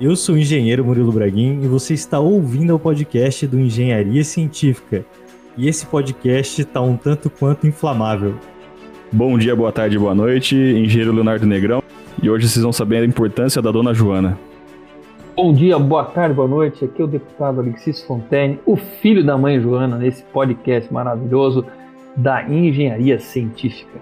Eu sou o engenheiro Murilo Braguin e você está ouvindo o podcast do Engenharia Científica. E esse podcast está um tanto quanto inflamável. Bom dia, boa tarde, boa noite, engenheiro Leonardo Negrão. E hoje vocês vão saber a importância da dona Joana. Bom dia, boa tarde, boa noite. Aqui é o deputado Alexis Fontaine, o filho da mãe Joana, nesse podcast maravilhoso da Engenharia Científica.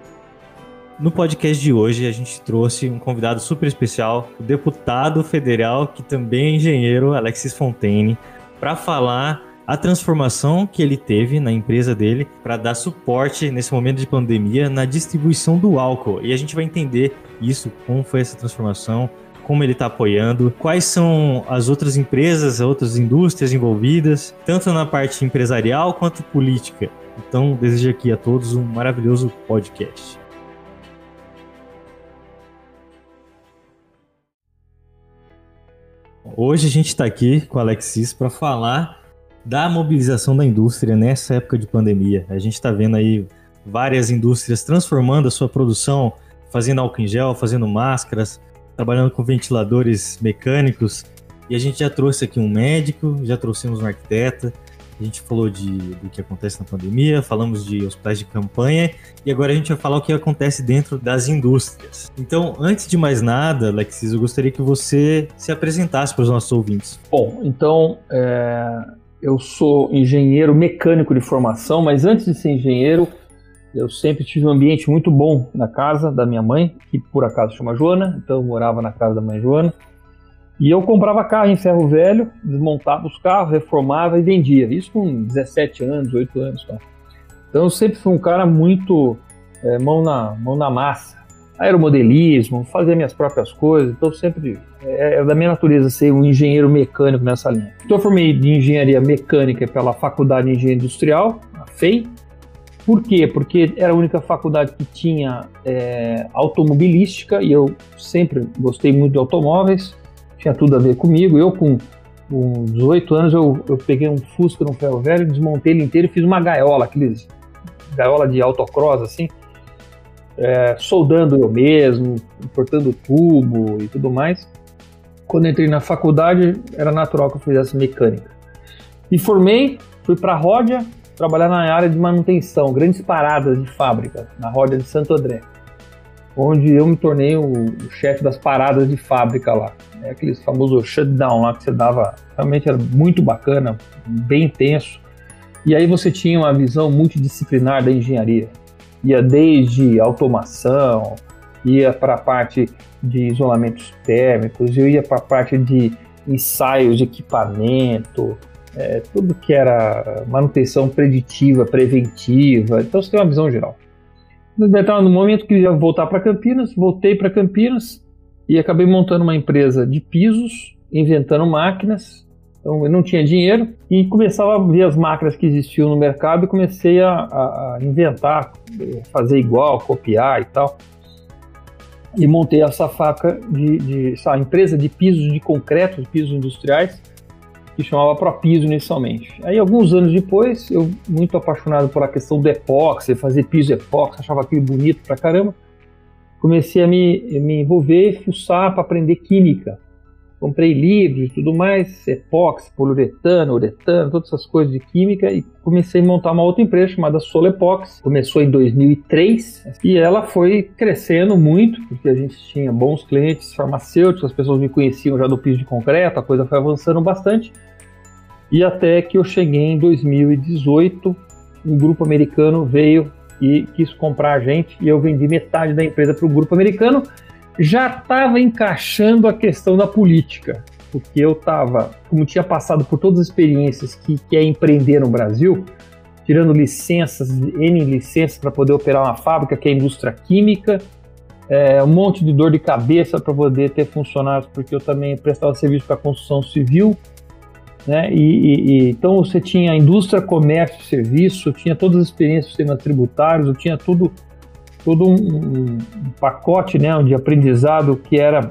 No podcast de hoje, a gente trouxe um convidado super especial, o deputado federal, que também é engenheiro, Alexis Fontaine, para falar a transformação que ele teve na empresa dele para dar suporte nesse momento de pandemia na distribuição do álcool. E a gente vai entender isso, como foi essa transformação, como ele está apoiando, quais são as outras empresas, as outras indústrias envolvidas, tanto na parte empresarial quanto política. Então, desejo aqui a todos um maravilhoso podcast. Hoje a gente está aqui com o Alexis para falar da mobilização da indústria nessa época de pandemia. A gente está vendo aí várias indústrias transformando a sua produção, fazendo álcool em gel, fazendo máscaras, trabalhando com ventiladores mecânicos. E a gente já trouxe aqui um médico, já trouxemos um arquiteta, a gente falou de, do que acontece na pandemia, falamos de hospitais de campanha e agora a gente vai falar o que acontece dentro das indústrias. Então, antes de mais nada, Alexis, eu gostaria que você se apresentasse para os nossos ouvintes. Bom, então, é, eu sou engenheiro mecânico de formação, mas antes de ser engenheiro, eu sempre tive um ambiente muito bom na casa da minha mãe, que por acaso chama Joana, então eu morava na casa da mãe Joana. E eu comprava carro em ferro velho, desmontava os carros, reformava e vendia. Isso com 17 anos, 8 anos. Tá? Então eu sempre fui um cara muito é, mão, na, mão na massa. Aeromodelismo, fazia minhas próprias coisas. Então sempre é, é, da minha natureza ser um engenheiro mecânico nessa linha. Então eu formei de engenharia mecânica pela Faculdade de Engenharia Industrial, a FEI. Por quê? Porque era a única faculdade que tinha é, automobilística e eu sempre gostei muito de automóveis tinha tudo a ver comigo. Eu, com, com 18 anos, eu, eu peguei um Fusca no ferro velho, desmontei ele inteiro e fiz uma gaiola, aqueles gaiola de autocross, assim, é, soldando eu mesmo, cortando tubo e tudo mais. Quando entrei na faculdade, era natural que eu fizesse mecânica. Me formei, fui para a Ródia, trabalhar na área de manutenção, grandes paradas de fábrica, na Ródia de Santo André onde eu me tornei o, o chefe das paradas de fábrica lá. É aquele famoso shutdown lá que você dava, realmente era muito bacana, bem intenso. E aí você tinha uma visão multidisciplinar da engenharia. Ia desde automação, ia para a parte de isolamentos térmicos, eu ia para a parte de ensaios de equipamento, é, tudo que era manutenção preditiva, preventiva. Então você tem uma visão geral no momento que ia voltar para Campinas, voltei para Campinas e acabei montando uma empresa de pisos, inventando máquinas. Então eu não tinha dinheiro e começava a ver as máquinas que existiam no mercado e comecei a, a inventar, fazer igual, copiar e tal. E montei essa faca de, de essa empresa de pisos de concreto, de pisos industriais, que chamava Propiso inicialmente. Aí, alguns anos depois, eu, muito apaixonado por a questão do epóxi, fazer piso epóxi, achava aquilo bonito pra caramba, comecei a me, me envolver fuçar para aprender química. Comprei livros tudo mais, epóxi, poliuretano, uretano, todas essas coisas de química e comecei a montar uma outra empresa chamada Solepox. Começou em 2003 e ela foi crescendo muito, porque a gente tinha bons clientes farmacêuticos, as pessoas me conheciam já do piso de concreto, a coisa foi avançando bastante. E até que eu cheguei em 2018, um grupo americano veio e quis comprar a gente e eu vendi metade da empresa para o grupo americano. Já estava encaixando a questão da política, porque eu estava, como tinha passado por todas as experiências que, que é empreender no Brasil, tirando licenças, N licenças para poder operar uma fábrica, que é indústria química, é, um monte de dor de cabeça para poder ter funcionários, porque eu também prestava serviço para construção civil, né? E, e, e, então você tinha indústria, comércio, serviço, tinha todas as experiências do sistema tributários, eu tinha tudo, todo um, um, pacote né, de aprendizado que era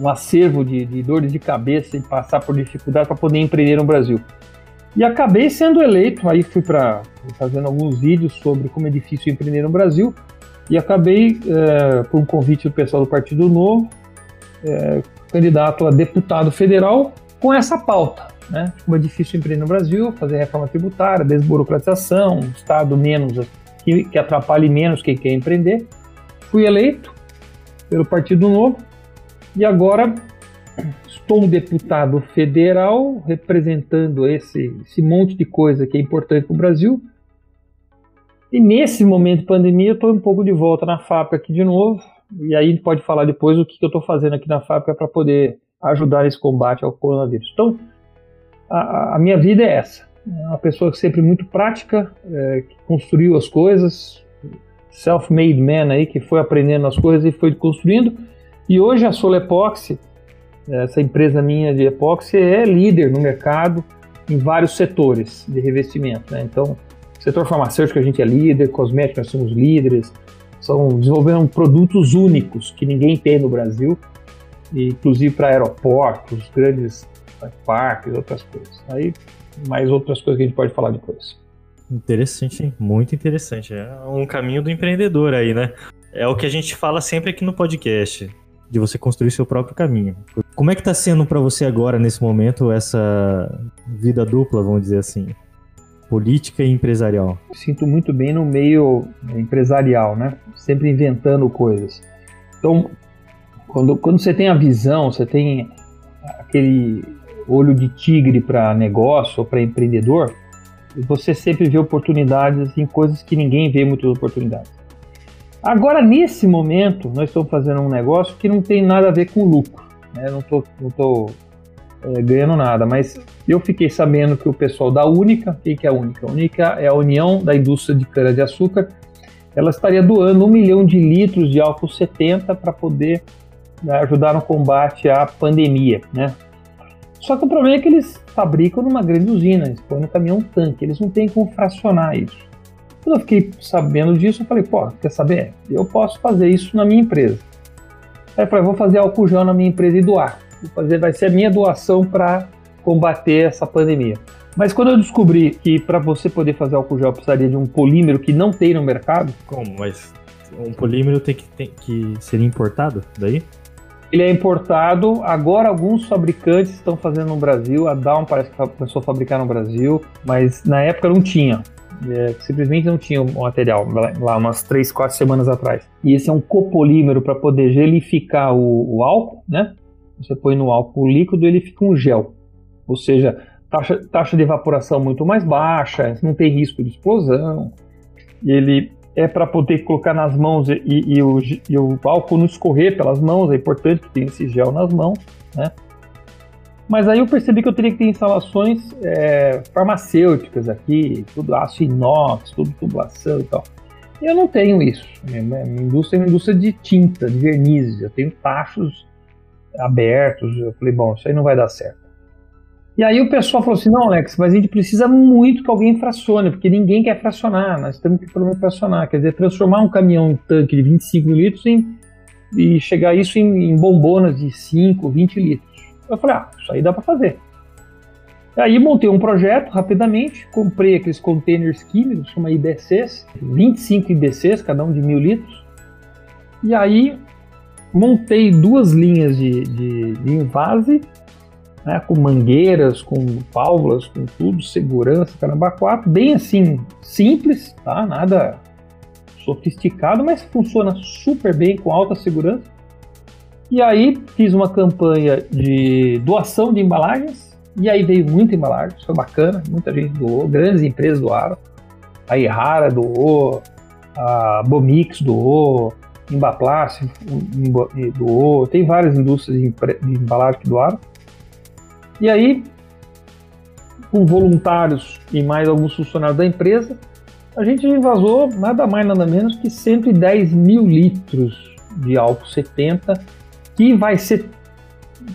um acervo de, de dores de cabeça e passar por dificuldade para poder empreender no Brasil. E acabei sendo eleito, aí fui para fazendo alguns vídeos sobre como é difícil empreender no Brasil, e acabei, é, por um convite do pessoal do Partido Novo, é, candidato a deputado federal com essa pauta. Né? Como é difícil empreender no Brasil, fazer reforma tributária, desburocratização, Estado menos que, que atrapalhe menos quem quer empreender. Fui eleito pelo Partido Novo e agora estou um deputado federal representando esse, esse monte de coisa que é importante para o Brasil. E nesse momento de pandemia, eu estou um pouco de volta na fábrica aqui de novo. E aí a gente pode falar depois o que, que eu estou fazendo aqui na fábrica para poder ajudar nesse combate ao coronavírus. Então, a, minha vida é essa. É uma pessoa sempre muito prática, é, que construiu as coisas, self-made man aí, que foi aprendendo as coisas e foi construindo. E hoje a Solepoxy, essa empresa minha de epóxi, é líder no mercado em vários setores de revestimento. Né? Então, setor farmacêutico a gente é líder, cosmético nós somos líderes, são desenvolvendo produtos únicos que ninguém tem no Brasil, inclusive para aeroportos, grandes parques, outras coisas. Aí mais outras coisas que a gente pode falar depois. Interessante, muito interessante. É um caminho do empreendedor aí, né? É o que a gente fala sempre aqui no podcast, de você construir seu próprio caminho. Como é que tá sendo para você agora, nesse momento, essa vida dupla, vamos dizer assim? Política e empresarial. Sinto muito bem no meio empresarial, né? Sempre inventando coisas. Então, quando, quando você tem a visão, você tem aquele olho de tigre para negócio ou para empreendedor, você sempre vê oportunidades em coisas que ninguém vê muitas oportunidades. Agora, nesse momento, nós estamos fazendo um negócio que não tem nada a ver com lucro. Né? Não estou não tô, é, ganhando nada, mas eu fiquei sabendo que o pessoal da Única, quem que é a Única? A Única é a União da Indústria de Cana-de-Açúcar, ela estaria doando um milhão de litros de álcool 70 para poder né, ajudar no combate à pandemia, né? Só que o problema é que eles fabricam numa grande usina, eles põem no caminhão tanque, eles não têm como fracionar isso. Quando eu fiquei sabendo disso, eu falei, pô, quer saber? Eu posso fazer isso na minha empresa. Aí eu falei, vou fazer álcool gel na minha empresa e doar. Vou fazer, vai ser a minha doação para combater essa pandemia. Mas quando eu descobri que para você poder fazer álcool gel precisaria de um polímero que não tem no mercado. Como? Mas um polímero tem que, tem que ser importado daí? Ele é importado. Agora, alguns fabricantes estão fazendo no Brasil. A Down parece que começou a fabricar no Brasil, mas na época não tinha. É, simplesmente não tinha o material lá umas 3, 4 semanas atrás. E esse é um copolímero para poder gelificar o, o, álcool, né? Você põe no álcool líquido ele fica um gel. Ou seja, taxa, taxa de evaporação muito mais baixa, não tem risco de explosão. Ele é para poder colocar nas mãos e, e, o, e, o, álcool não escorrer pelas mãos, é importante que tenha esse gel nas mãos, né? Mas aí eu percebi que eu teria que ter instalações é, farmacêuticas aqui, tudo aço inox, tudo tubulação e tal. E eu não tenho isso. Minha, minha indústria é uma indústria de tinta, de vernizes. Eu tenho tachos abertos. Eu falei, bom, isso aí não vai dar certo. E aí o pessoal falou assim, não, Alex, mas a gente precisa muito que alguém fracione, porque ninguém quer fracionar, nós temos que menos fracionar, quer dizer, transformar um caminhão em tanque de 25 mil litros em, e chegar isso em, em bombonas de 5, 20 litros. Eu falei, ah, isso aí dá para fazer. E aí montei um projeto rapidamente, comprei aqueles containers químicos, chama IBCs, 25 IBCs, cada um de mil litros, e aí montei duas linhas de, de, de invase né, com mangueiras, com válvulas, com tudo, segurança, caramba, 4, bem assim, simples, tá? Nada sofisticado, mas funciona super bem, com alta segurança. E aí fiz uma campanha de doação de embalagens, e aí veio muita embalagem, foi bacana, muita gente doou, grandes empresas doaram. A Errara doou, a Bomix doou, Embaplast doou, tem várias indústrias de embalagem que doaram. E aí, com voluntários e mais alguns funcionários da empresa, a gente invasou nada mais nada menos que 110 mil litros de álcool 70 que vai ser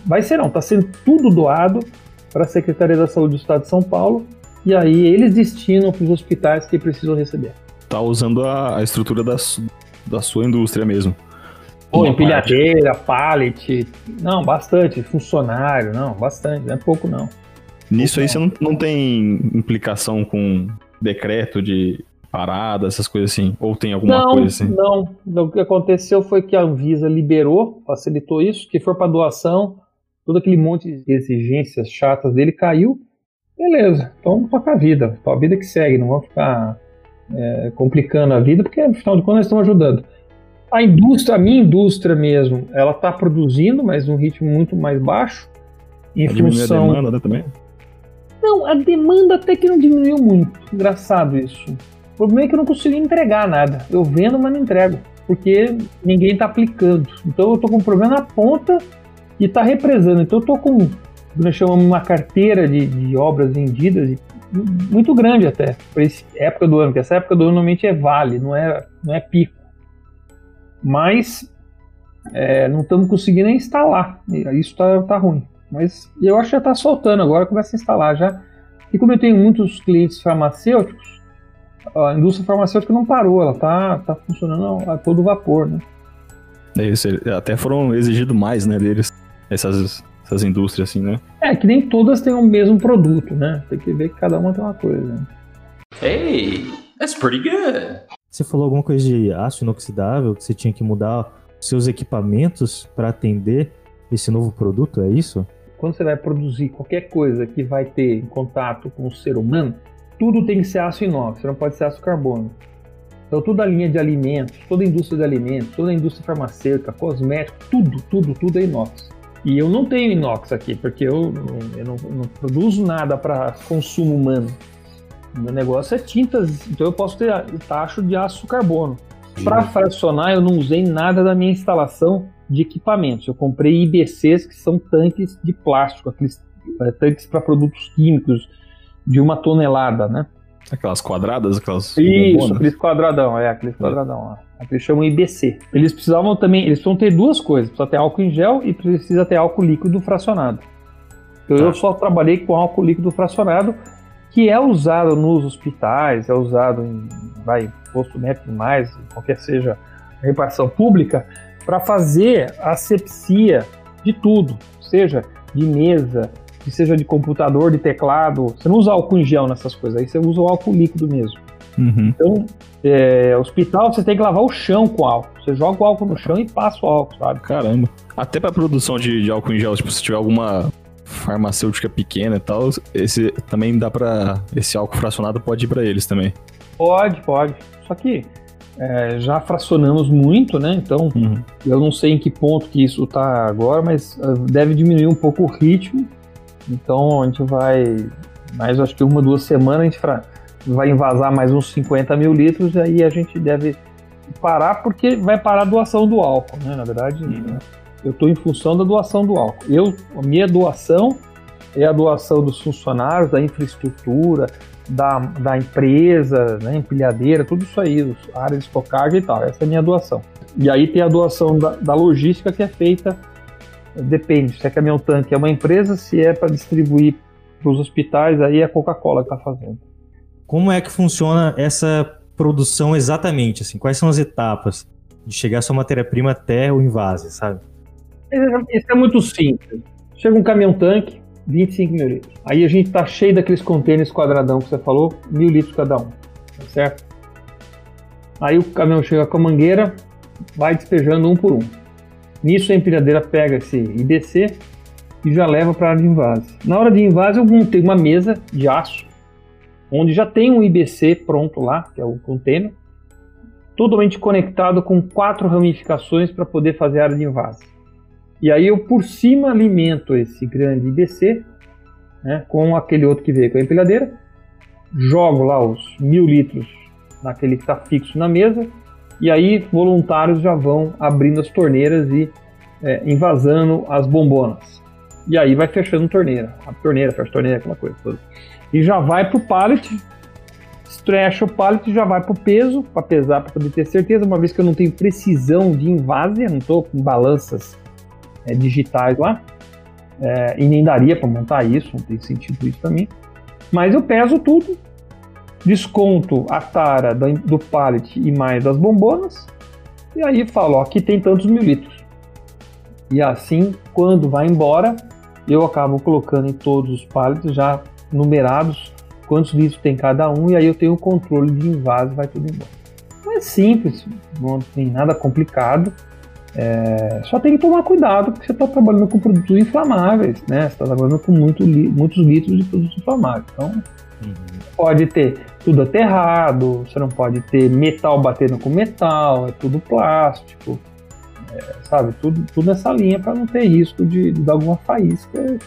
vai ser não, está sendo tudo doado para a Secretaria da Saúde do Estado de São Paulo e aí eles destinam para os hospitais que precisam receber. Tá usando a, estrutura da sua indústria mesmo. Pô, empilhadeira, pallet. Não, bastante. Funcionário, não, bastante. Não é pouco, não. Nisso aí você não, não tem implicação com decreto de parada, essas coisas assim? Ou tem alguma não, coisa assim? Não, O que aconteceu foi que a Anvisa liberou, facilitou isso, que for para doação, todo aquele monte de exigências chatas dele caiu. Beleza, então toca a vida, a vida que segue, não vamos ficar é, complicando a vida, porque afinal de contas nós estamos ajudando. A indústria, a minha indústria mesmo, ela está produzindo, mas num ritmo muito mais baixo. Em função... a demanda né, também? Não, a demanda até que não diminuiu muito. Engraçado isso. O problema é que eu não consigo entregar nada. Eu vendo, mas não entrego. Porque ninguém está aplicando. Então eu estou com um problema na ponta e está represando. Então eu estou com, nós chamamos uma carteira de, de obras vendidas muito grande até, para essa época do ano, porque essa época do ano normalmente é vale, não é, não é pico. Mas é, não estamos conseguindo instalar. Isso está tá ruim. Mas eu acho que já está soltando agora, começa a instalar já. E como eu tenho muitos clientes farmacêuticos, a indústria farmacêutica não parou, ela está tá funcionando a todo vapor, né? É isso, até foram exigidos mais, né, deles, essas, essas indústrias, assim, né? É, que nem todas têm o mesmo produto, né? Tem que ver que cada uma tem uma coisa. Né? Hey, that's pretty good. Você falou alguma coisa de aço inoxidável, que você tinha que mudar seus equipamentos para atender esse novo produto, é isso? Quando você vai produzir qualquer coisa que vai ter contato com o ser humano, tudo tem que ser aço inox, não pode ser aço carbono. Então toda a linha de alimentos, toda a indústria de alimentos, toda a indústria farmacêutica, cosmético, tudo, tudo, tudo é inox. E eu não tenho inox aqui, porque eu, eu não, não produzo nada para consumo humano. Meu negócio é tintas, então eu posso ter tacho de aço carbono. Para fracionar, eu não usei nada da minha instalação de equipamentos. Eu comprei IBCs, que são tanques de plástico, aqueles é, tanques para produtos químicos de uma tonelada, né? Aquelas quadradas, aquelas. Isso, bombonas. aqueles quadradão, é, aqueles quadradão. É. Aqueles chamam IBC. Eles precisavam também, eles precisam ter duas coisas: precisa ter álcool em gel e precisa ter álcool líquido fracionado. Então tá. eu só trabalhei com álcool líquido fracionado que é usado nos hospitais, é usado em vai, posto médico mais, qualquer seja a repartição pública, para fazer asepsia de tudo, seja de mesa, que seja de computador, de teclado. Você não usa álcool em gel nessas coisas, aí você usa o álcool líquido mesmo. Uhum. Então, é, hospital você tem que lavar o chão com álcool. Você joga o álcool no chão e passa o álcool, sabe? Caramba. Até para produção de, de álcool em gel, tipo, se tiver alguma farmacêutica pequena e tal, esse também dá para esse álcool fracionado pode ir para eles também. Pode, pode. Só que é, já fracionamos muito, né? Então uhum. eu não sei em que ponto que isso tá agora, mas uh, deve diminuir um pouco o ritmo. Então a gente vai, mais acho que uma duas semanas a gente vai invasar mais uns 50 mil litros e aí a gente deve parar porque vai parar a doação do álcool, né? Na verdade. Uhum. Né? Eu estou em função da doação do álcool. Eu, a minha doação é a doação dos funcionários, da infraestrutura, da, da empresa, né, empilhadeira, tudo isso aí, área de estocagem e tal. Essa é a minha doação. E aí tem a doação da, da logística que é feita, depende, se é caminhão-tanque é uma empresa, se é para distribuir para os hospitais, aí é a Coca-Cola que está fazendo. Como é que funciona essa produção exatamente? Assim, quais são as etapas de chegar sua matéria-prima até o invase, sabe? Isso é muito simples. Chega um caminhão-tanque, 25 mil litros. Aí a gente tá cheio daqueles contêineres quadradão que você falou, mil litros cada um, tá certo? Aí o caminhão chega com a mangueira, vai despejando um por um. Nisso a empilhadeira pega esse IBC e já leva para a área de invase. Na hora de invase eu montei uma mesa de aço, onde já tem um IBC pronto lá, que é o container, totalmente conectado com quatro ramificações para poder fazer a área de invase. E aí eu por cima alimento esse grande IBC né, com aquele outro que veio com a empilhadeira, jogo lá os mil litros naquele que está fixo na mesa, e aí voluntários já vão abrindo as torneiras e é, invasando as bombonas. E aí vai fechando torneira, a torneira, fecha a torneira, aquela coisa toda. E já vai pro pallet, estrecha o pallet já vai pro peso, para pesar, para poder ter certeza, uma vez que eu não tenho precisão de invase, não estou com balanças é, digitais lá, é, e nem daria para montar isso, não tem sentido isso para mim. Mas eu peso tudo, desconto a tara do pallet e mais das bombonas, e aí falo, ó, aqui tem tantos mil litros. E assim, quando vai embora, eu acabo colocando em todos os pallets já numerados quantos litros tem cada um, e aí eu tenho o controle de invase, vai tudo embora. Não é simples, não tem nada complicado. É, só tem que tomar cuidado porque você está trabalhando com produtos inflamáveis, né? Você está trabalhando com muito, muitos litros de produtos inflamáveis. Então, uhum. pode ter tudo aterrado, você não pode ter metal batendo com metal, é tudo plástico, é, sabe? Tudo, tudo nessa linha para não ter risco de, de dar alguma faísca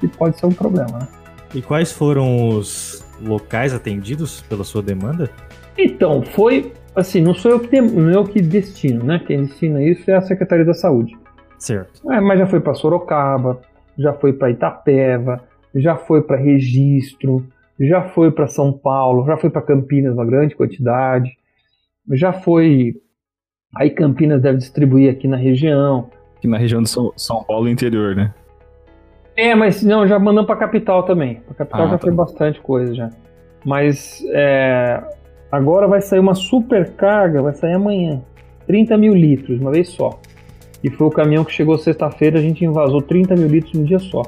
que pode ser um problema, né? E quais foram os locais atendidos pela sua demanda? Então, foi assim, não sou eu que, tem, não eu que destino, né? Quem destina isso é a Secretaria da Saúde. Certo. É, mas já foi para Sorocaba, já foi para Itapeva, já foi para Registro, já foi para São Paulo, já foi para Campinas uma grande quantidade, já foi. Aí Campinas deve distribuir aqui na região. Aqui na região de São, São Paulo interior, né? É, mas não, já mandamos para capital também. Para capital ah, já tá. foi bastante coisa já. Mas é, Agora vai sair uma super carga, vai sair amanhã. 30 mil litros, uma vez só. E foi o caminhão que chegou sexta-feira, a gente invasou 30 mil litros num dia só.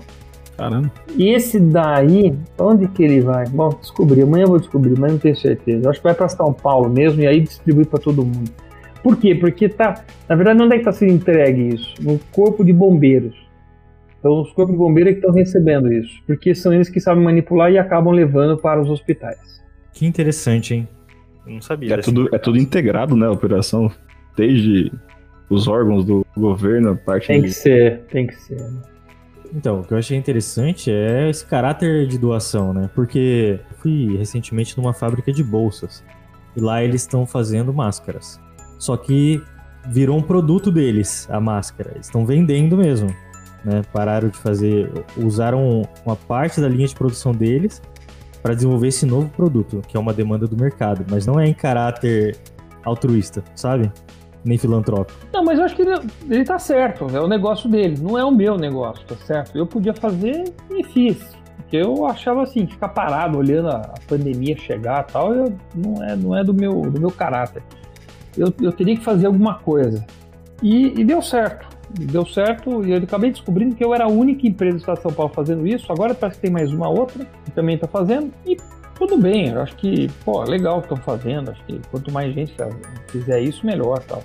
Caramba. E esse daí, onde que ele vai? Bom, descobri, amanhã eu vou descobrir, mas não tenho certeza. Eu acho que vai para São Paulo mesmo e aí distribui para todo mundo. Por quê? Porque tá, na verdade, onde é que está sendo entregue isso? No corpo de bombeiros. Então, os corpos de bombeiros é que estão recebendo isso, porque são eles que sabem manipular e acabam levando para os hospitais. Que interessante, hein? Eu não sabia. É tudo, é tudo integrado, né? A operação. Desde os órgãos do governo, a parte. Tem de... que ser, tem que ser. Né? Então, o que eu achei interessante é esse caráter de doação, né? Porque fui recentemente numa fábrica de bolsas. E lá eles estão fazendo máscaras. Só que virou um produto deles, a máscara. Eles estão vendendo mesmo. Né? Pararam de fazer. Usaram uma parte da linha de produção deles para desenvolver esse novo produto, que é uma demanda do mercado, mas não é em caráter altruísta, sabe? Nem filantrópico. Não, mas eu acho que ele, ele tá certo, é o negócio dele, não é o meu negócio, tá certo? Eu podia fazer e fiz. Porque eu achava assim, ficar parado olhando a, pandemia chegar e tal, eu, não, é, não é do meu, do meu caráter. Eu, eu teria que fazer alguma coisa. E, e deu certo deu certo e eu acabei descobrindo que eu era a única empresa do Estado de São Paulo fazendo isso. Agora parece que tem mais uma outra que também está fazendo e tudo bem. Eu acho que, pô, legal que estão fazendo. Acho que quanto mais gente fizer isso, melhor tal.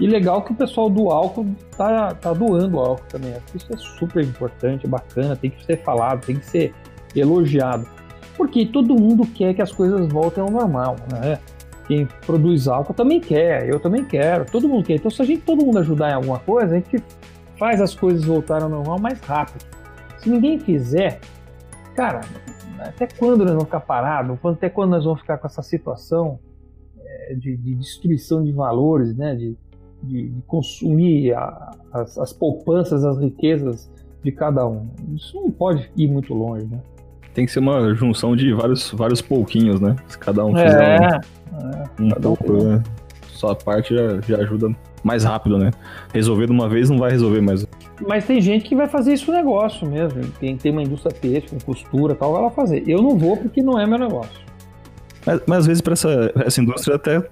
E legal que o pessoal do álcool tá, tá doando álcool também. Acho que isso é super importante, bacana, tem que ser falado, tem que ser elogiado. Porque todo mundo quer que as coisas voltem ao normal, né? Quem produz álcool também quer, eu também quero, todo mundo quer. Então, se a gente todo mundo ajudar em alguma coisa, a gente faz as coisas voltarem ao normal mais rápido. Se ninguém fizer, cara, até quando nós vamos ficar parados? Até quando nós vamos ficar com essa situação é, de, de, destruição de valores, né? de, de, de consumir a, as, as poupanças, as riquezas de cada um? Isso não pode ir muito longe, né? Tem que ser uma junção de vários, vários pouquinhos, né? Se cada um fizer é, um, é, um pouco, né? Só a parte já, já ajuda mais rápido, né? Resolver de uma vez não vai resolver mais. Mas tem gente que vai fazer isso negócio mesmo. Tem, tem uma indústria têxtil, com costura tal, vai lá fazer. Eu não vou porque não é meu negócio. Mas, mas às vezes para essa, essa indústria até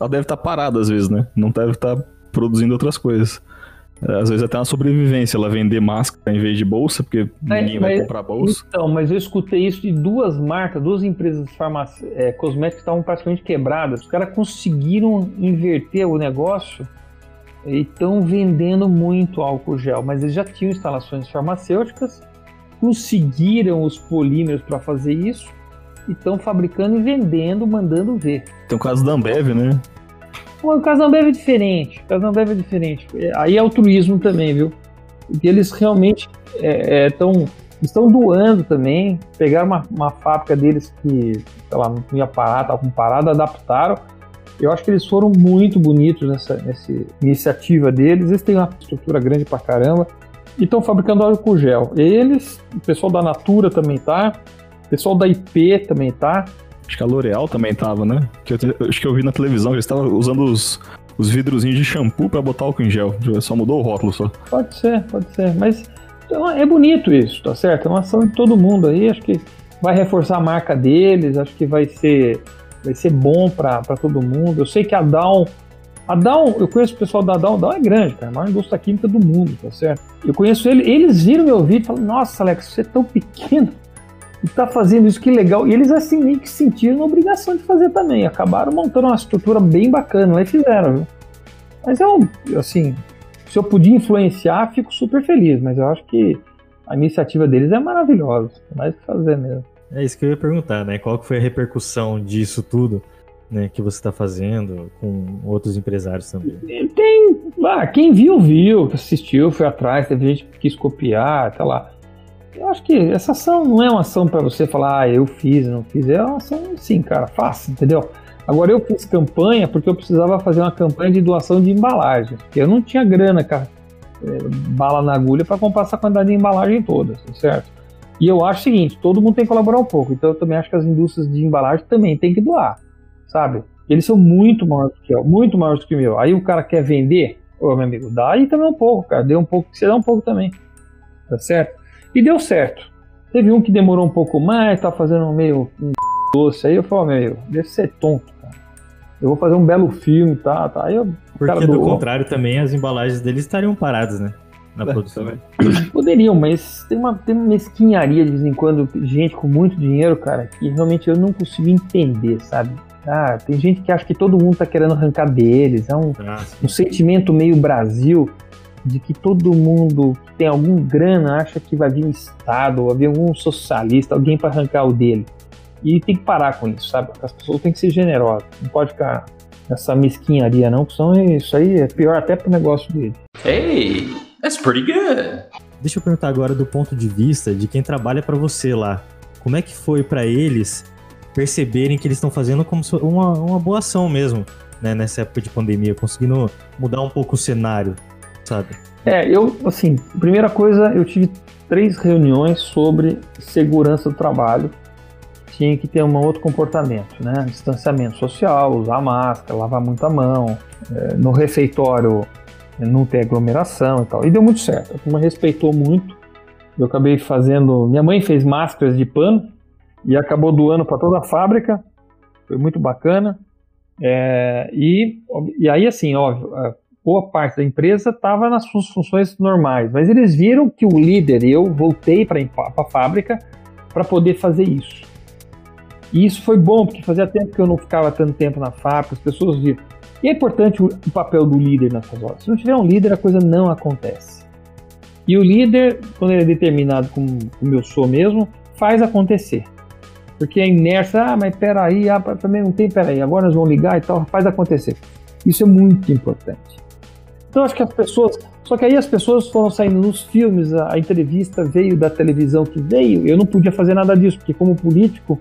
ela deve estar tá parada às vezes, né? Não deve estar tá produzindo outras coisas. Às vezes até uma sobrevivência, ela vender máscara em vez de bolsa, porque ninguém vai comprar bolsa. Então, mas eu escutei isso de duas marcas, duas empresas farmac... é, cosméticas que estavam praticamente quebradas. Os caras conseguiram inverter o negócio e estão vendendo muito álcool gel, mas eles já tinham instalações farmacêuticas, conseguiram os polímeros para fazer isso e estão fabricando e vendendo, mandando ver. Tem o caso da Ambev, né? O Ambev é diferente. O Ambev é diferente. É, aí é altruísmo também, viu? Porque eles realmente é, é, tão, estão doando também. Pegaram uma, uma fábrica deles que, sei lá, não tinha parado, estava com parada, adaptaram. Eu acho que eles foram muito bonitos nessa, nessa iniciativa deles. Eles têm uma estrutura grande pra caramba. E estão fabricando álcool gel. Eles, o pessoal da Natura também tá. O pessoal da IP também tá. Acho que a L'Oreal também tava, né? Que eu, acho que eu vi na televisão, eles estavam usando os, os vidrozinhos de shampoo para botar álcool em gel. Só mudou o rótulo só. Pode ser, pode ser. Mas então, é bonito isso, tá certo? É uma ação de todo mundo aí. Acho que vai reforçar a marca deles. Acho que vai ser, vai ser bom para todo mundo. Eu sei que a Down. A Down, eu conheço o pessoal da Down. A Down é grande, cara. A maior indústria química do mundo, tá certo? Eu conheço ele. Eles viram meu vídeo e falaram: Nossa, Alex, você é tão pequeno e tá fazendo isso, que legal. E eles assim meio que sentiram a obrigação de fazer também. Acabaram montando uma estrutura bem bacana lá e fizeram, viu? Mas é um, assim, se eu puder influenciar, fico super feliz, mas eu acho que a iniciativa deles é maravilhosa, tem mais o que fazer mesmo. É isso que eu ia perguntar, né? Qual que foi a repercussão disso tudo, né, que você está fazendo com outros empresários também? Tem, ah, quem viu, viu, assistiu, foi atrás, teve gente que quis copiar, tá lá. Eu acho que essa ação não é uma ação para você falar, ah, eu fiz, não fiz. É uma ação, sim, cara, fácil, entendeu? Agora eu fiz campanha porque eu precisava fazer uma campanha de doação de embalagem. Eu não tinha grana, cara, é, bala na agulha para comprar essa quantidade de embalagem toda, certo? E eu acho o seguinte, todo mundo tem que colaborar um pouco. Então eu também acho que as indústrias de embalagem também têm que doar, sabe? Eles são muito maiores do que eu, muito maiores do que o meu. Aí o cara quer vender, ô meu amigo, dá aí também um pouco, cara. Dê um pouco, você dá um pouco também. Tá certo? E deu certo. Teve um que demorou um pouco mais, tá fazendo meio um doce. Aí eu falei, meu amigo, deve ser tonto, cara. Eu vou fazer um belo filme, tá? tá. Aí eu, Porque do contrário também as embalagens deles estariam paradas, né? Na é, produção. Poderiam, mas tem uma, tem uma mesquinharia de vez em quando, gente com muito dinheiro, cara, que realmente eu não consigo entender, sabe? Ah, tem gente que acha que todo mundo tá querendo arrancar deles. É um, ah, um sentimento meio Brasil de que todo mundo que tem algum grana acha que vai vir um Estado, ou vai vir algum socialista, alguém para arrancar o dele. E tem que parar com isso, sabe? As pessoas têm que ser generosas. Não pode ficar nessa mesquinharia, não, porque isso aí é pior até pro negócio dele. Hey, that's pretty good. Deixa eu perguntar agora do ponto de vista de quem trabalha para você lá. Como é que foi para eles perceberem que eles estão fazendo como uma, uma boa ação mesmo, né, nessa época de pandemia, conseguindo mudar um pouco o cenário, sabe? É, eu, assim, primeira coisa, eu tive três reuniões sobre segurança do trabalho. Tinha que ter um outro comportamento, né? Distanciamento social, usar máscara, lavar muita mão, é, no refeitório não ter aglomeração e tal. E deu muito certo. A turma respeitou muito. Eu acabei fazendo. Minha mãe fez máscaras de pano e acabou doando para toda a fábrica. Foi muito bacana. É, e, e aí, assim, óbvio, boa parte da empresa estava nas suas funções normais, mas eles viram que o líder, eu voltei para a fábrica para poder fazer isso. E isso foi bom, porque fazia tempo que eu não ficava tanto tempo na fábrica, as pessoas viram. E é importante o, o papel do líder nessas horas. Se não tiver um líder, a coisa não acontece. E o líder, quando ele é determinado como, como eu sou mesmo, faz acontecer. Porque a inércia, ah, mas peraí, ah, também não tem peraí, agora nós vamos ligar e tal, faz acontecer. Isso é muito importante. Então acho que as pessoas. Só que aí as pessoas foram saindo nos filmes, a, a entrevista veio da televisão que veio. Eu não podia fazer nada disso, porque como político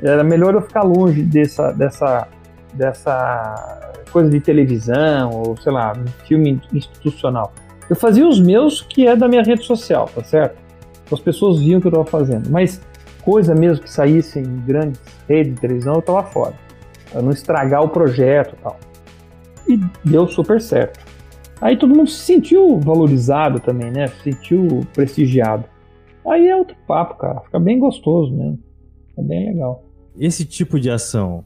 era melhor eu ficar longe dessa, dessa, dessa coisa de televisão, ou sei lá, filme institucional. Eu fazia os meus, que é da minha rede social, tá certo? Então, as pessoas viam o que eu estava fazendo. Mas coisa mesmo que saísse em grandes redes de televisão, eu estava fora. Para não estragar o projeto e tal. E deu super certo. Aí todo mundo se sentiu valorizado também, né? Se sentiu prestigiado. Aí é outro papo, cara. Fica bem gostoso mesmo. Fica bem legal. Esse tipo de ação,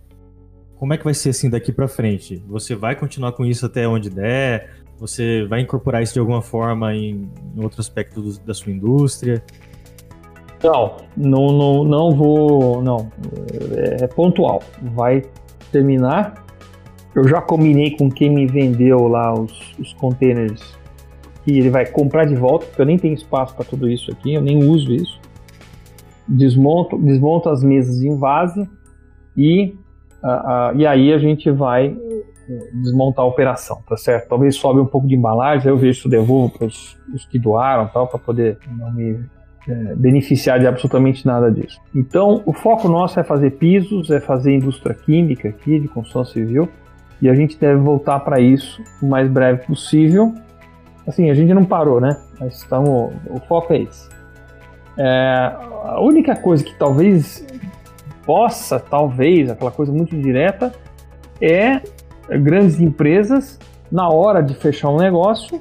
como é que vai ser assim daqui para frente? Você vai continuar com isso até onde der? Você vai incorporar isso de alguma forma em, em outro aspecto do, da sua indústria? Não, não, não, não vou. Não. É, é pontual. Vai terminar eu já combinei com quem me vendeu lá os, os containers que ele vai comprar de volta, porque eu nem tenho espaço para tudo isso aqui, eu nem uso isso. Desmonto, desmonto as mesas em vase e, uh, uh, e aí a gente vai eh, desmontar a operação, tá certo? Talvez sobe um pouco de embalagem, eu vejo se eu devolvo para os que doaram tal, para poder não me é, beneficiar de absolutamente nada disso. Então, o foco nosso é fazer pisos, é fazer indústria química aqui, de construção civil, e a gente deve voltar para isso o mais breve possível. Assim, a gente não parou, né? Mas estamos, o foco é esse. É, a única coisa que talvez possa, talvez, aquela coisa muito direta, é grandes empresas, na hora de fechar um negócio,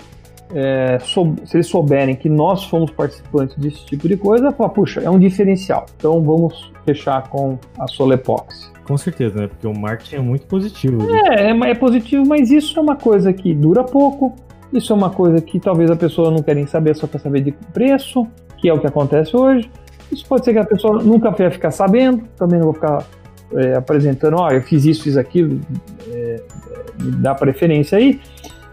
é, se eles souberem que nós fomos participantes desse tipo de coisa, falar, puxa, é um diferencial. Então vamos fechar com a Solepox. Com certeza, né? Porque o marketing é muito positivo. É, é, é positivo, mas isso é uma coisa que dura pouco. Isso é uma coisa que talvez a pessoa não quer nem saber, só quer saber de preço, que é o que acontece hoje. Isso pode ser que a pessoa nunca vai ficar sabendo, também não vou ficar é, apresentando, ó, oh, eu fiz isso, fiz aquilo, é, me dá preferência aí.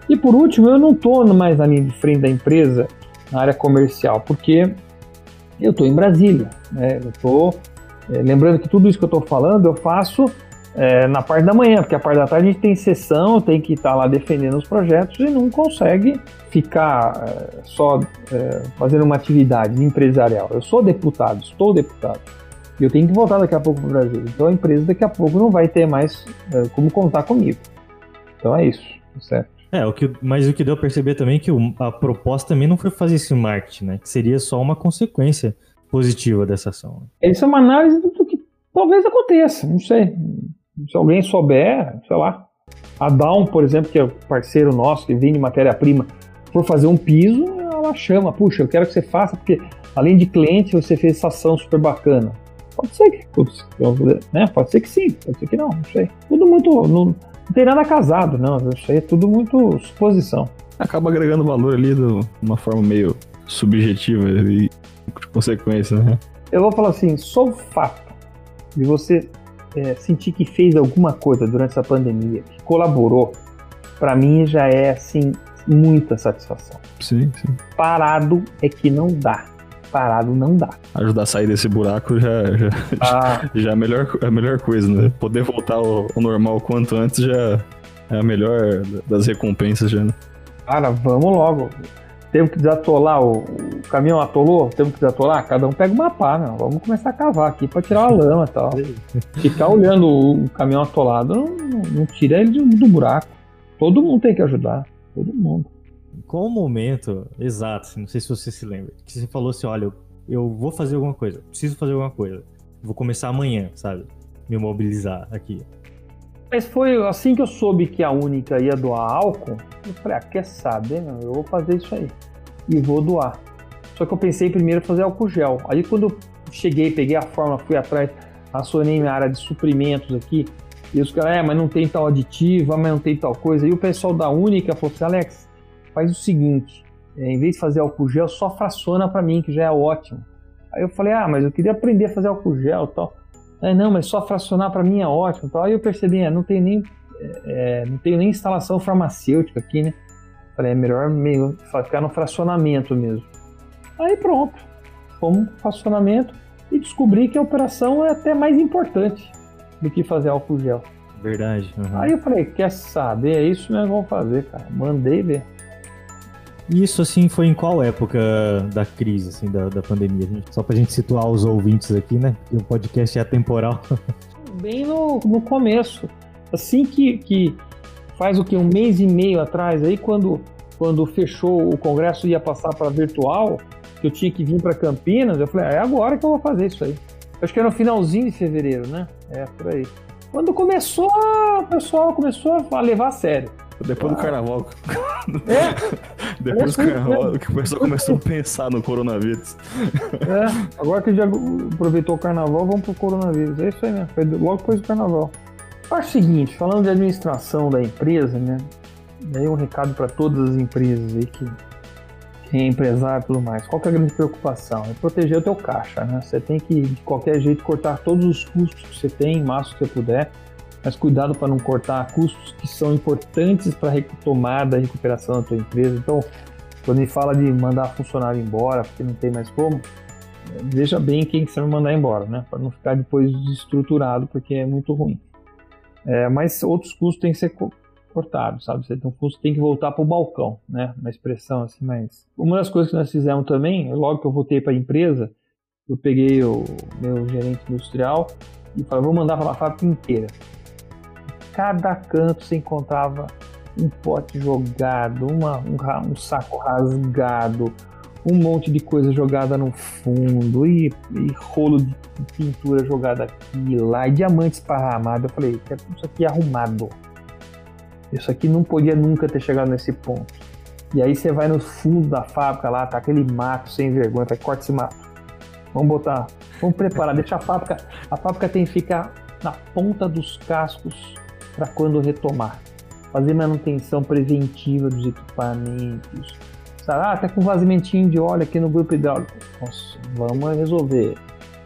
E por último, eu não estou mais na linha de frente da empresa, na área comercial, porque eu estou em Brasília. Né? Eu estou. É, lembrando que tudo isso que eu estou falando eu faço é, na parte da manhã, porque a parte da tarde a gente tem sessão, tem que estar tá lá defendendo os projetos e não consegue ficar é, só é, fazendo uma atividade empresarial. Eu sou deputado, estou deputado. E eu tenho que voltar daqui a pouco para o Brasil. Então a empresa daqui a pouco não vai ter mais é, como contar comigo. Então é isso, certo? É, o que, mas o que deu a perceber também é que o, a proposta também não foi fazer esse marketing, né? Que seria só uma consequência positiva dessa ação. Né? Isso é uma análise do que talvez aconteça, não sei. Se alguém souber, sei lá. A Down, por exemplo, que é parceiro nosso, que vende matéria-prima, for fazer um piso, ela chama, puxa, eu quero que você faça, porque além de cliente, você fez essa ação super bacana. Pode ser que, né? Pode ser que sim, pode ser que não, não sei. Tudo muito. Não, não tem nada casado, não. Isso aí é tudo muito suposição. Acaba agregando valor ali de uma forma meio subjetiva e de consequência, né? Eu vou falar assim, só o fato de você é, sentir que fez alguma coisa durante essa pandemia, que colaborou, para mim já é assim muita satisfação. Sim, sim. Parado é que não dá parado não dá. Ajudar a sair desse buraco já, já, ah. já é, a melhor, é a melhor coisa, né? Poder voltar ao, ao normal quanto antes já é a melhor das recompensas já, né? Cara, vamos logo. Temos que desatolar, o, o caminhão atolou, temos que desatolar, cada um pega uma pá, né? Vamos começar a cavar aqui para tirar a lama e tal. Ficar olhando o caminhão atolado não, não, não tira ele do, do buraco. Todo mundo tem que ajudar, todo mundo qual o momento exato, não sei se você se lembra, que você falou assim, olha, eu, eu vou fazer alguma coisa, preciso fazer alguma coisa, vou começar amanhã, sabe? Me mobilizar aqui. Mas foi assim que eu soube que a Única ia doar álcool, eu falei, ah, quer saber, meu? eu vou fazer isso aí. E vou doar. Só que eu pensei primeiro fazer álcool gel. Aí quando eu cheguei, peguei a forma, fui atrás, acionei minha área de suprimentos aqui, e os caras, é, mas não tem tal aditivo, mas não tem tal coisa. E o pessoal da Única falou assim, Alex, faz o seguinte, é, em vez de fazer álcool gel, só fraciona para mim, que já é ótimo. Aí eu falei, ah, mas eu queria aprender a fazer álcool gel e tal. É, não, mas só fracionar para mim é ótimo tal. Aí eu percebi, é, não tem nem, é, é, não tenho nem instalação farmacêutica aqui, né? Falei, é melhor meio, ficar no fracionamento mesmo. Aí pronto, fomos fracionamento e descobri que a operação é até mais importante do que fazer álcool gel. Verdade. Uhum. Aí eu falei, quer saber? É isso mesmo que vamos fazer, cara. Mandei ver. Isso, assim, foi em qual época da crise, assim, da, da pandemia? Só pra gente situar os ouvintes aqui, né? Que o podcast é atemporal. Bem no, no começo. Assim que, que faz o que? Um mês e meio atrás, aí quando, quando fechou o congresso ia passar para virtual, que eu tinha que vir para Campinas, eu falei, ah, é agora que eu vou fazer isso aí. Acho que era no finalzinho de fevereiro, né? É, por aí. Quando começou, o pessoal começou a levar a sério. Depois ah. do carnaval. É? Depois do carnaval, que o pessoal começou a pensar no coronavírus. É, agora que já aproveitou o carnaval, vamos pro coronavírus. É isso aí mesmo, foi logo depois do carnaval. Acho o seguinte, falando de administração da empresa, né? Daí um recado para todas as empresas aí que quem é empresário e tudo mais. Qual que é a grande preocupação? É proteger o teu caixa, né? Você tem que, de qualquer jeito, cortar todos os custos que você tem, o máximo que você puder mas cuidado para não cortar custos que são importantes para a retomada, a recuperação da tua empresa. Então, quando ele fala de mandar funcionário embora porque não tem mais como, veja bem quem que você vai mandar embora, né? Para não ficar depois desestruturado, porque é muito ruim. É, mas outros custos têm que ser cortados, sabe? Então, o custo tem que voltar para o balcão, né? Uma expressão assim, mas... Uma das coisas que nós fizemos também, logo que eu voltei para a empresa, eu peguei o meu gerente industrial e falei, vou mandar para a fábrica inteira cada canto se encontrava um pote jogado, uma, um, um, saco rasgado, um monte de coisa jogada no fundo e, e rolo de pintura jogada aqui lá, e diamantes esparramados. Eu falei, isso aqui arrumado. Isso aqui não podia nunca ter chegado nesse ponto. E aí você vai no fundo da fábrica lá, tá aquele mato sem vergonha, vai corta esse mato. Vamos botar, vamos preparar, deixa a fábrica, a fábrica tem que ficar na ponta dos cascos para quando retomar. Fazer manutenção preventiva dos equipamentos. Ah, tá com vazimentinho de óleo aqui no grupo hidráulico. Nossa, vamos resolver.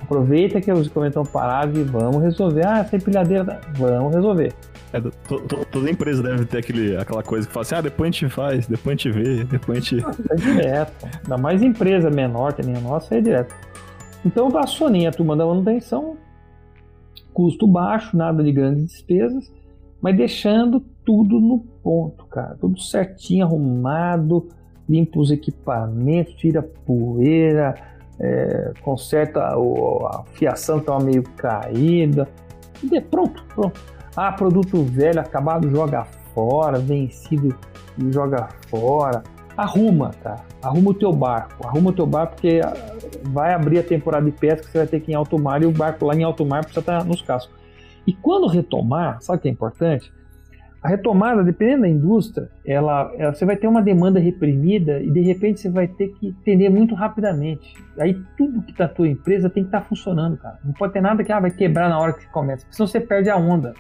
Aproveita que os equipamentos estão parados e vamos resolver. Ah, essa empilhadeira, tá... vamos resolver. É, to- to- toda empresa deve ter aquele, aquela coisa que fala assim, ah, depois a gente faz, depois a gente vê, depois a gente... É direto. Ainda mais empresa menor que nem a nossa, é direto. Então, a Soninha, a turma da manutenção, custo baixo, nada de grandes despesas, mas deixando tudo no ponto, cara. Tudo certinho, arrumado, limpa os equipamentos, tira poeira, é, conserta o- a fiação que estava meio caída. E pronto, pronto. Ah, produto velho, acabado, joga fora, vencido, joga fora. Arruma, cara. Arruma o teu barco. Arruma o teu barco porque ah, vai abrir a temporada de pesca, você vai ter que ir em alto mar e o barco lá em alto mar precisa estar nos cascos. E quando retomar, sabe o que é importante? A retomada, dependendo da indústria, ela, ela- você vai ter uma demanda reprimida e de repente você vai ter que atender muito rapidamente. Aí tudo que está na tua empresa tem que estar funcionando, cara. Não pode ter nada que ah, vai quebrar na hora que começa, senão você perde a onda.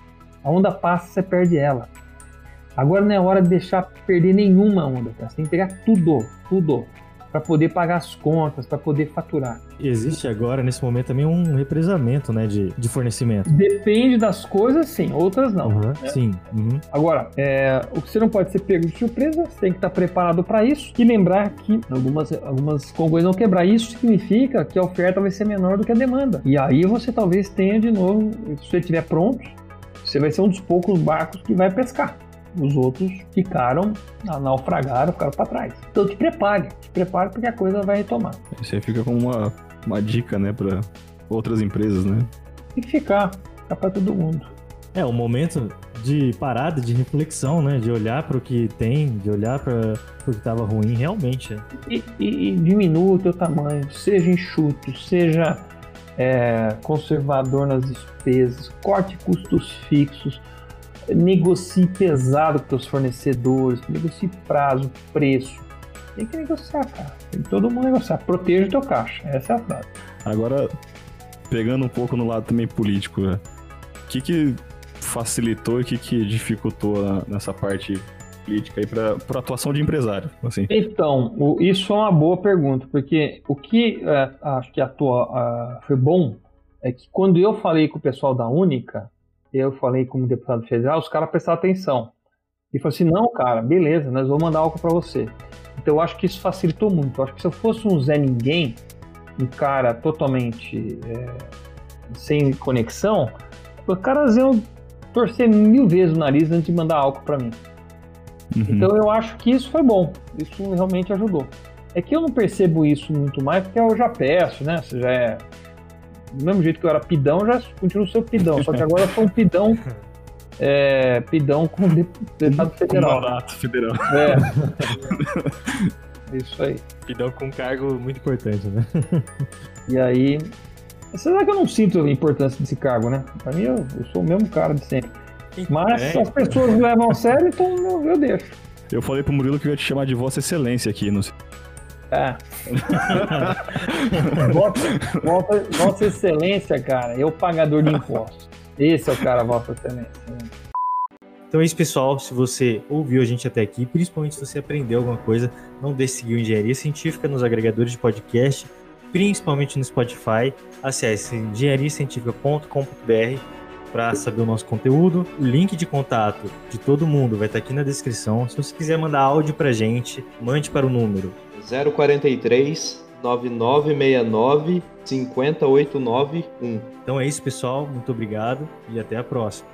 A onda passa, você perde ela. Agora não é hora de deixar perder nenhuma onda, cara. Você tem que pegar tudo, tudo, para poder pagar as contas, para poder faturar. Existe agora, nesse momento, também um represamento né, de, de fornecimento. Depende das coisas, sim, outras não. Uhum, Sim. uhum. Agora, é, o que você não pode ser pego de surpresa, você tem que estar preparado para isso e lembrar que algumas, algumas congois vão quebrar. Isso significa que a oferta vai ser menor do que a demanda. E aí você talvez tenha de novo, se você estiver pronto, você vai ser um dos poucos barcos que vai pescar. Os outros ficaram, na- naufragaram, ficaram para trás. Então te prepare, te prepare porque a coisa vai retomar. Isso aí fica como uma, uma dica, né, pra outras empresas, né? Tem que ficar, ficar para todo mundo. É, um momento de parada, de reflexão, né? De olhar para o que tem, de olhar para o que estava ruim, realmente. e, e- e diminua o teu tamanho, seja enxuto, seja é, conservador nas despesas, corte custos fixos, negocie pesado com teus fornecedores, negocie prazo, preço. Tem que negociar, cara. Tem que todo mundo negociar. Proteja o teu caixa. Essa é a frase. Agora, pegando um pouco no lado também político, né? o que que facilitou e o que que dificultou nessa parte política aí pra atuação de empresário, assim? Então, o- isso é uma boa pergunta, porque o que é, acho que atua, ah, foi bom é que quando eu falei com o pessoal da Única, eu falei como deputado federal, os caras prestaram atenção. E falaram assim: não, cara, beleza, nós vamos mandar algo para você. Então eu acho que isso facilitou muito. Eu acho que se eu fosse um Zé Ninguém, um cara totalmente é, sem conexão, os caras iam torcer mil vezes o nariz antes de mandar álcool para mim. Uhum. Então eu acho que isso foi bom. Isso realmente ajudou. É que eu não percebo isso muito mais porque eu já peço, né? Você já é. Do mesmo jeito que eu era pidão, eu já continuo sendo pidão. Só que agora eu sou um pidão. É, pidão com deputado federal. mandato federal. É. Isso aí. Pidão com um cargo muito importante, né? E aí. Será que eu não sinto a importância desse cargo, né? Pra mim, eu, eu sou o mesmo cara de sempre. Mas É, as pessoas levam a sério, então eu, eu deixo. Eu falei pro Murilo que eu ia te chamar de Vossa Excelência aqui, não sei. É. Vossa, Vossa- Vossa Excelência, cara, é o pagador de impostos. Esse é o cara, Vossa Excelência. né? Então é isso, pessoal. Se você ouviu a gente até aqui, principalmente se você aprendeu alguma coisa, não deixe de seguir o Engenharia Científica nos agregadores de podcast, principalmente no Spotify. Acesse engenhariacientifica.com.br para saber o nosso conteúdo. O link de contato de todo mundo vai estar aqui na descrição. Se você quiser mandar áudio pra gente, mande para o número 043 9969 50891. Então é isso, pessoal. Muito obrigado e até a próxima.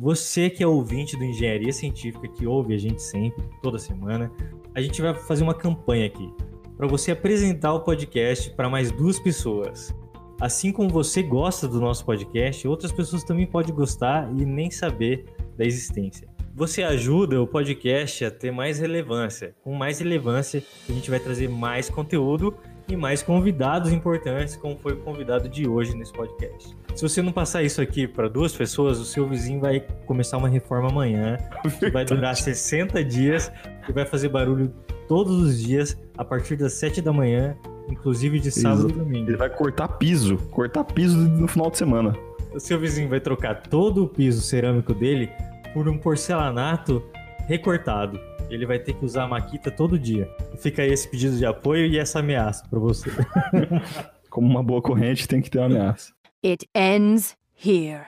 Você que é ouvinte do Engenharia Científica, que ouve a gente sempre, toda semana, a gente vai fazer uma campanha aqui para você apresentar o podcast para mais duas pessoas. Assim como você gosta do nosso podcast, outras pessoas também podem gostar e nem saber da existência. Você ajuda o podcast a ter mais relevância. Com mais relevância, a gente vai trazer mais conteúdo e mais convidados importantes, como foi o convidado de hoje nesse podcast. Se você não passar isso aqui para duas pessoas, o seu vizinho vai começar uma reforma amanhã, que vai durar 60 dias e vai fazer barulho todos os dias, a partir das 7 da manhã, inclusive de sábado Exato. e domingo. Ele vai cortar piso, cortar piso no final de semana. O seu vizinho vai trocar todo o piso cerâmico dele por um porcelanato recortado. Ele vai ter que usar a maquita todo dia. Fica aí esse pedido de apoio e essa ameaça para você. Como uma boa corrente tem que ter uma ameaça. It ends here.